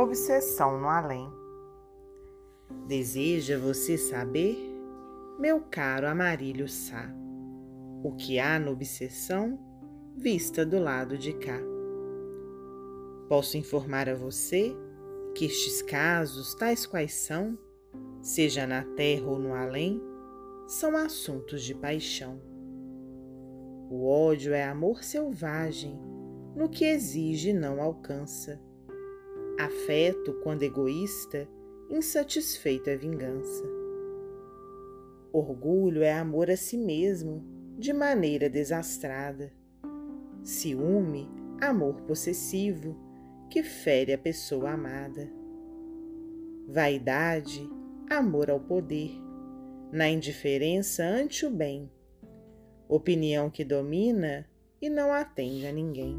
Obsessão no além. Deseja você saber, meu caro Amarílio Sá, o que há na obsessão vista do lado de cá? Posso informar a você que estes casos, tais quais são, seja na terra ou no além, são assuntos de paixão. O ódio é amor selvagem, no que exige não alcança Afeto, quando egoísta, insatisfeito é vingança. Orgulho é amor a si mesmo, de maneira desastrada. Ciúme, amor possessivo, que fere a pessoa amada. Vaidade, amor ao poder, na indiferença ante o bem. Opinião que domina e não atende a ninguém.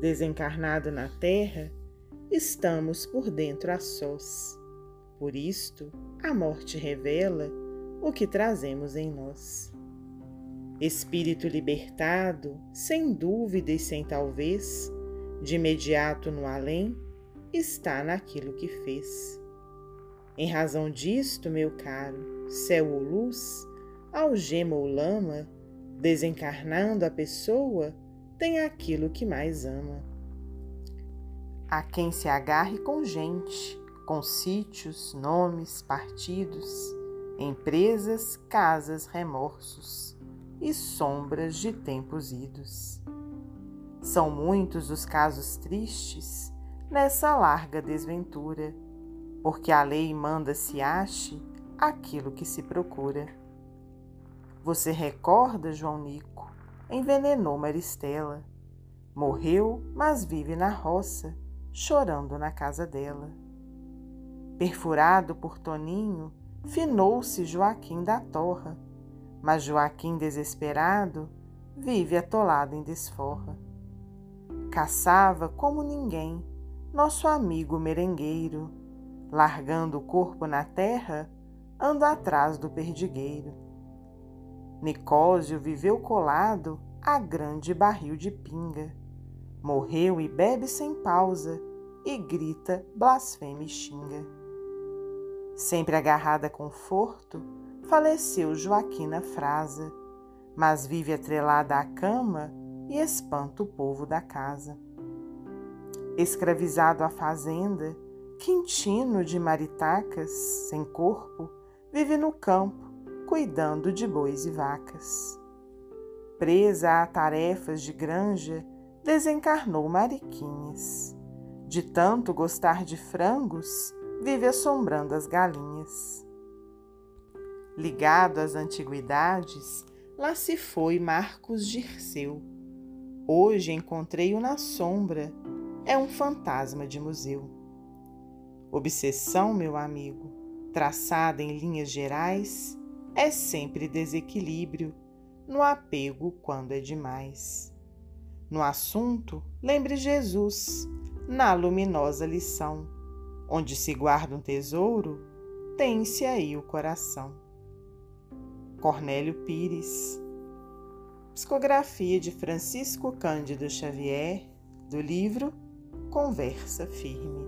Desencarnado na terra, estamos por dentro a sós. Por isto, a morte revela o que trazemos em nós. Espírito libertado, sem dúvida e sem talvez, de imediato no além, está naquilo que fez. Em razão disto, meu caro, céu ou luz, algema ou lama, desencarnando a pessoa, tem aquilo que mais ama a quem se agarre com gente, com sítios, nomes, partidos, empresas, casas, remorsos e sombras de tempos idos. São muitos os casos tristes nessa larga desventura, porque a lei manda se ache aquilo que se procura. Você recorda, João Nico, envenenou Maristela. Morreu, mas vive na roça chorando na casa dela. Perfurado por Toninho, finou-se Joaquim da Torra, mas Joaquim, desesperado, vive atolado em desforra. Caçava como ninguém nosso amigo merengueiro, largando o corpo na terra, anda atrás do perdigueiro. Nicósio viveu colado a grande barril de pinga Morreu e bebe sem pausa, e grita, blasfema e xinga. Sempre agarrada a conforto, faleceu Joaquina Frasa, mas vive atrelada à cama e espanta o povo da casa. Escravizado à fazenda, Quintino de maritacas, sem corpo, vive no campo, cuidando de bois e vacas. Presa a tarefas de granja, desencarnou Mariquinhas. De tanto gostar de frangos, vive assombrando as galinhas. Ligado às antiguidades, lá se foi Marcos Dirceu. Hoje encontrei-o na sombra, é um fantasma de museu. Obsessão, meu amigo, traçada em linhas gerais, é sempre desequilíbrio no apego quando é demais. No assunto, lembre Jesus, na luminosa lição. Onde se guarda um tesouro, tem-se aí o coração. Cornélio Pires Psicografia de Francisco Cândido Xavier, do livro Conversa Firme.